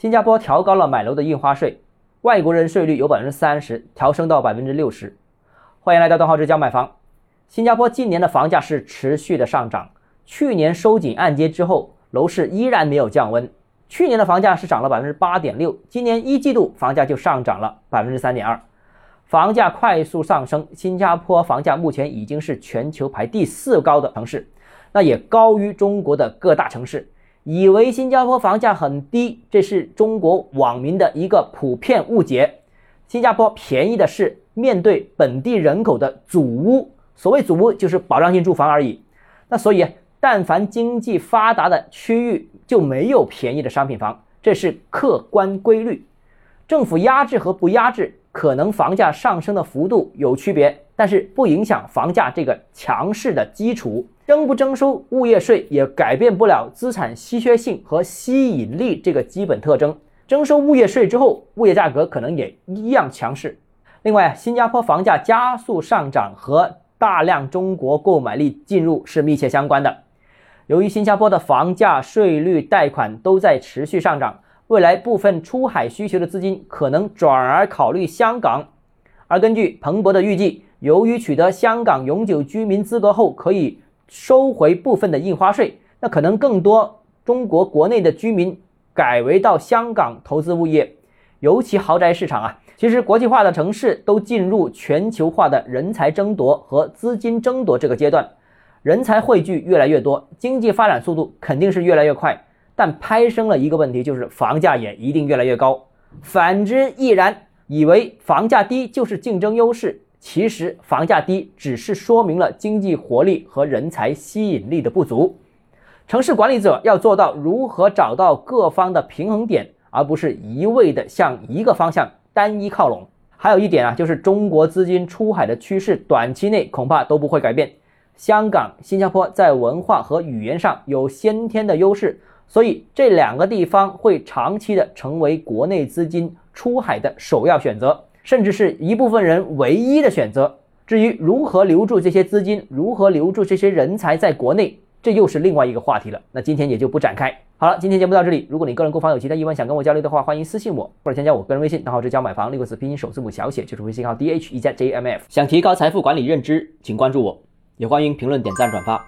新加坡调高了买楼的印花税，外国人税率由百分之三十调升到百分之六十。欢迎来到段浩之教买房。新加坡今年的房价是持续的上涨，去年收紧按揭之后，楼市依然没有降温。去年的房价是涨了百分之八点六，今年一季度房价就上涨了百分之三点二，房价快速上升。新加坡房价目前已经是全球排第四高的城市，那也高于中国的各大城市。以为新加坡房价很低，这是中国网民的一个普遍误解。新加坡便宜的是面对本地人口的祖屋，所谓祖屋就是保障性住房而已。那所以，但凡经济发达的区域就没有便宜的商品房，这是客观规律。政府压制和不压制，可能房价上升的幅度有区别，但是不影响房价这个强势的基础。征不征收物业税也改变不了资产稀缺性和吸引力这个基本特征。征收物业税之后，物业价格可能也一样强势。另外，新加坡房价加速上涨和大量中国购买力进入是密切相关的。由于新加坡的房价、税率、贷款都在持续上涨，未来部分出海需求的资金可能转而考虑香港。而根据彭博的预计，由于取得香港永久居民资格后，可以收回部分的印花税，那可能更多中国国内的居民改为到香港投资物业，尤其豪宅市场啊。其实国际化的城市都进入全球化的人才争夺和资金争夺这个阶段，人才汇聚越来越多，经济发展速度肯定是越来越快。但拍生了一个问题，就是房价也一定越来越高。反之亦然，以为房价低就是竞争优势。其实房价低只是说明了经济活力和人才吸引力的不足。城市管理者要做到如何找到各方的平衡点，而不是一味的向一个方向单一靠拢。还有一点啊，就是中国资金出海的趋势短期内恐怕都不会改变。香港、新加坡在文化和语言上有先天的优势，所以这两个地方会长期的成为国内资金出海的首要选择。甚至是一部分人唯一的选择。至于如何留住这些资金，如何留住这些人才在国内，这又是另外一个话题了。那今天也就不展开。好了，今天节目到这里。如果你个人购房有其他疑问，想跟我交流的话，欢迎私信我或者添加我个人微信，账号是教买房六个字拼音首字母小写，就是微信号 d h e z j m f。想提高财富管理认知，请关注我，也欢迎评论、点赞、转发。